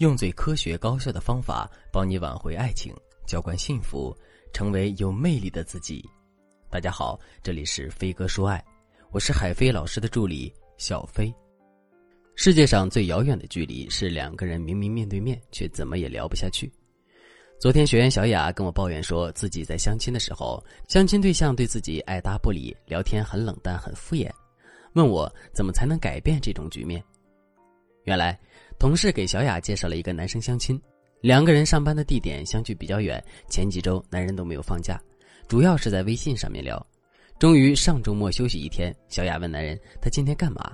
用最科学高效的方法帮你挽回爱情，浇灌幸福，成为有魅力的自己。大家好，这里是飞哥说爱，我是海飞老师的助理小飞。世界上最遥远的距离是两个人明明面对面，却怎么也聊不下去。昨天学员小雅跟我抱怨说，自己在相亲的时候，相亲对象对自己爱答不理，聊天很冷淡、很敷衍，问我怎么才能改变这种局面。原来，同事给小雅介绍了一个男生相亲，两个人上班的地点相距比较远。前几周男人都没有放假，主要是在微信上面聊。终于上周末休息一天，小雅问男人：“他今天干嘛？”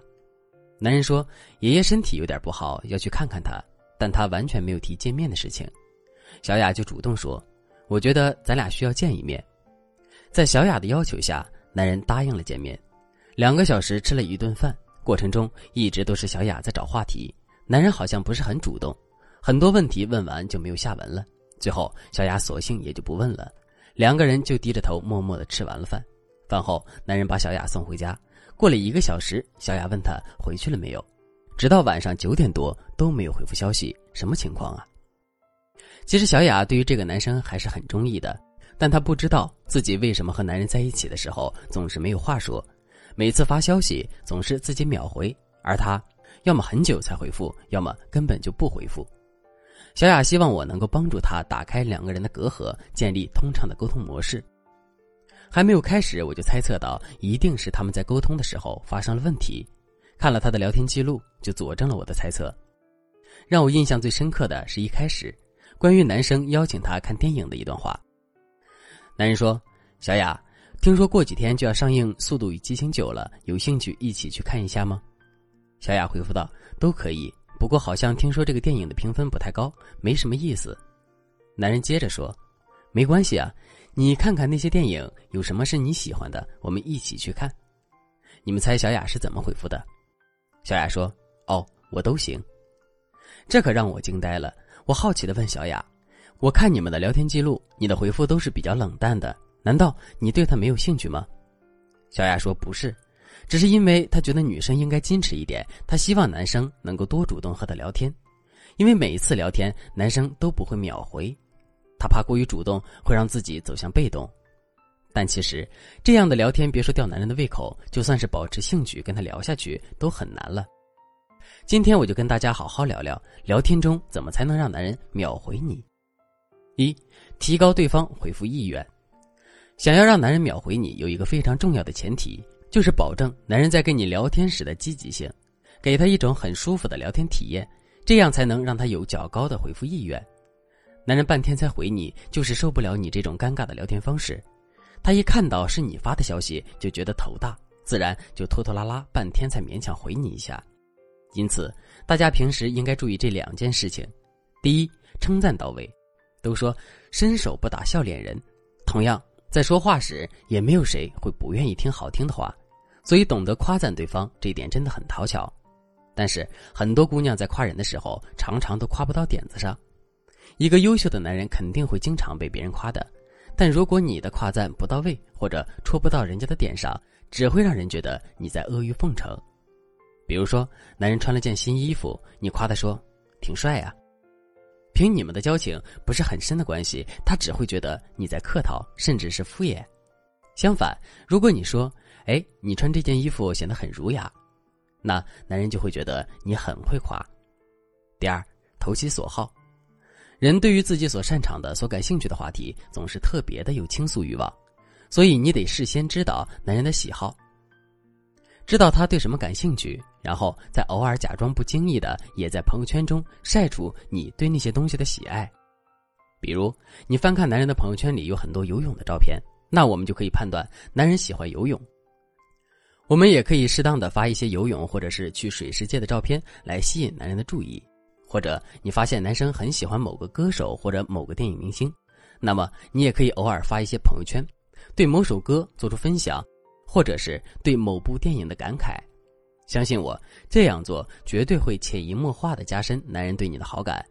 男人说：“爷爷身体有点不好，要去看看他。”但他完全没有提见面的事情。小雅就主动说：“我觉得咱俩需要见一面。”在小雅的要求下，男人答应了见面。两个小时吃了一顿饭。过程中一直都是小雅在找话题，男人好像不是很主动，很多问题问完就没有下文了。最后小雅索性也就不问了，两个人就低着头默默的吃完了饭。饭后，男人把小雅送回家。过了一个小时，小雅问他回去了没有，直到晚上九点多都没有回复消息，什么情况啊？其实小雅对于这个男生还是很中意的，但她不知道自己为什么和男人在一起的时候总是没有话说。每次发消息总是自己秒回，而他要么很久才回复，要么根本就不回复。小雅希望我能够帮助他打开两个人的隔阂，建立通畅的沟通模式。还没有开始，我就猜测到一定是他们在沟通的时候发生了问题。看了他的聊天记录，就佐证了我的猜测。让我印象最深刻的是一开始，关于男生邀请他看电影的一段话。男人说：“小雅。”听说过几天就要上映《速度与激情九》了，有兴趣一起去看一下吗？小雅回复道：“都可以，不过好像听说这个电影的评分不太高，没什么意思。”男人接着说：“没关系啊，你看看那些电影，有什么是你喜欢的，我们一起去看。”你们猜小雅是怎么回复的？小雅说：“哦，我都行。”这可让我惊呆了。我好奇的问小雅：“我看你们的聊天记录，你的回复都是比较冷淡的。”难道你对他没有兴趣吗？小雅说：“不是，只是因为她觉得女生应该矜持一点，她希望男生能够多主动和她聊天，因为每一次聊天男生都不会秒回，她怕过于主动会让自己走向被动。但其实这样的聊天，别说吊男人的胃口，就算是保持兴趣跟他聊下去都很难了。今天我就跟大家好好聊聊聊天中怎么才能让男人秒回你。一，提高对方回复意愿。”想要让男人秒回你，有一个非常重要的前提，就是保证男人在跟你聊天时的积极性，给他一种很舒服的聊天体验，这样才能让他有较高的回复意愿。男人半天才回你，就是受不了你这种尴尬的聊天方式。他一看到是你发的消息，就觉得头大，自然就拖拖拉拉半天才勉强回你一下。因此，大家平时应该注意这两件事情：第一，称赞到位。都说伸手不打笑脸人，同样。在说话时，也没有谁会不愿意听好听的话，所以懂得夸赞对方这一点真的很讨巧。但是很多姑娘在夸人的时候，常常都夸不到点子上。一个优秀的男人肯定会经常被别人夸的，但如果你的夸赞不到位，或者戳不到人家的点上，只会让人觉得你在阿谀奉承。比如说，男人穿了件新衣服，你夸他说：“挺帅呀。”凭你们的交情不是很深的关系，他只会觉得你在客套，甚至是敷衍。相反，如果你说：“哎，你穿这件衣服显得很儒雅”，那男人就会觉得你很会夸。第二，投其所好，人对于自己所擅长的、所感兴趣的话题，总是特别的有倾诉欲望，所以你得事先知道男人的喜好。知道他对什么感兴趣，然后再偶尔假装不经意的也在朋友圈中晒出你对那些东西的喜爱。比如，你翻看男人的朋友圈里有很多游泳的照片，那我们就可以判断男人喜欢游泳。我们也可以适当的发一些游泳或者是去水世界的照片来吸引男人的注意。或者你发现男生很喜欢某个歌手或者某个电影明星，那么你也可以偶尔发一些朋友圈，对某首歌做出分享。或者是对某部电影的感慨，相信我，这样做绝对会潜移默化的加深男人对你的好感。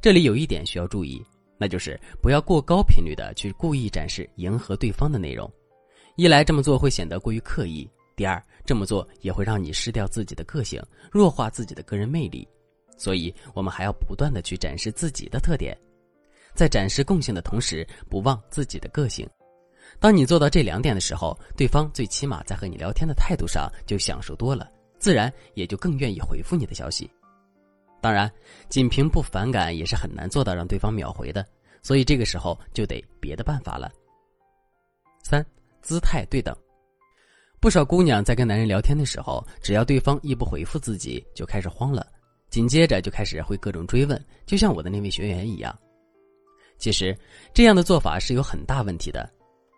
这里有一点需要注意，那就是不要过高频率的去故意展示迎合对方的内容。一来这么做会显得过于刻意，第二这么做也会让你失掉自己的个性，弱化自己的个人魅力。所以我们还要不断的去展示自己的特点，在展示共性的同时，不忘自己的个性。当你做到这两点的时候，对方最起码在和你聊天的态度上就享受多了，自然也就更愿意回复你的消息。当然，仅凭不反感也是很难做到让对方秒回的，所以这个时候就得别的办法了。三，姿态对等。不少姑娘在跟男人聊天的时候，只要对方一不回复自己，就开始慌了，紧接着就开始会各种追问，就像我的那位学员一样。其实，这样的做法是有很大问题的。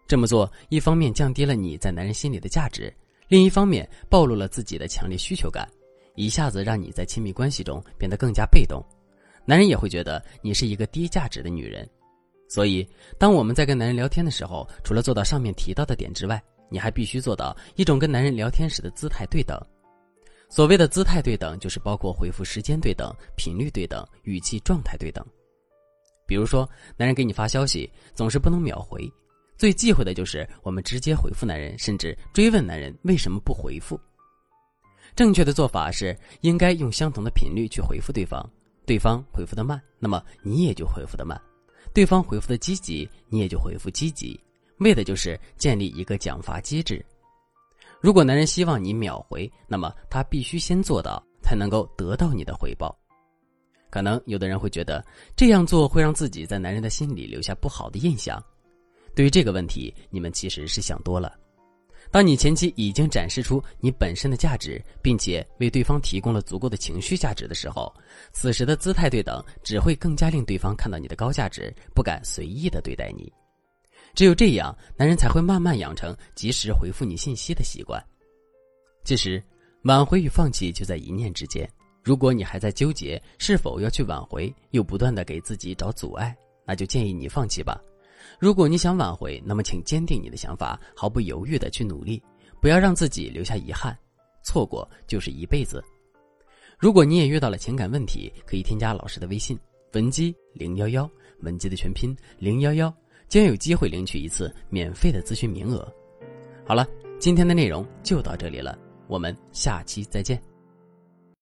这么做，一方面降低了你在男人心里的价值，另一方面暴露了自己的强烈需求感，一下子让你在亲密关系中变得更加被动，男人也会觉得你是一个低价值的女人。所以，当我们在跟男人聊天的时候，除了做到上面提到的点之外，你还必须做到一种跟男人聊天时的姿态对等。所谓的姿态对等，就是包括回复时间对等、频率对等、语气状态对等。比如说，男人给你发消息，总是不能秒回。最忌讳的就是我们直接回复男人，甚至追问男人为什么不回复。正确的做法是应该用相同的频率去回复对方，对方回复的慢，那么你也就回复的慢；对方回复的积极，你也就回复积极，为的就是建立一个奖罚机制。如果男人希望你秒回，那么他必须先做到，才能够得到你的回报。可能有的人会觉得这样做会让自己在男人的心里留下不好的印象。对于这个问题，你们其实是想多了。当你前期已经展示出你本身的价值，并且为对方提供了足够的情绪价值的时候，此时的姿态对等只会更加令对方看到你的高价值，不敢随意的对待你。只有这样，男人才会慢慢养成及时回复你信息的习惯。其实，挽回与放弃就在一念之间。如果你还在纠结是否要去挽回，又不断的给自己找阻碍，那就建议你放弃吧。如果你想挽回，那么请坚定你的想法，毫不犹豫的去努力，不要让自己留下遗憾。错过就是一辈子。如果你也遇到了情感问题，可以添加老师的微信文姬零幺幺，文姬的全拼零幺幺，将有机会领取一次免费的咨询名额。好了，今天的内容就到这里了，我们下期再见。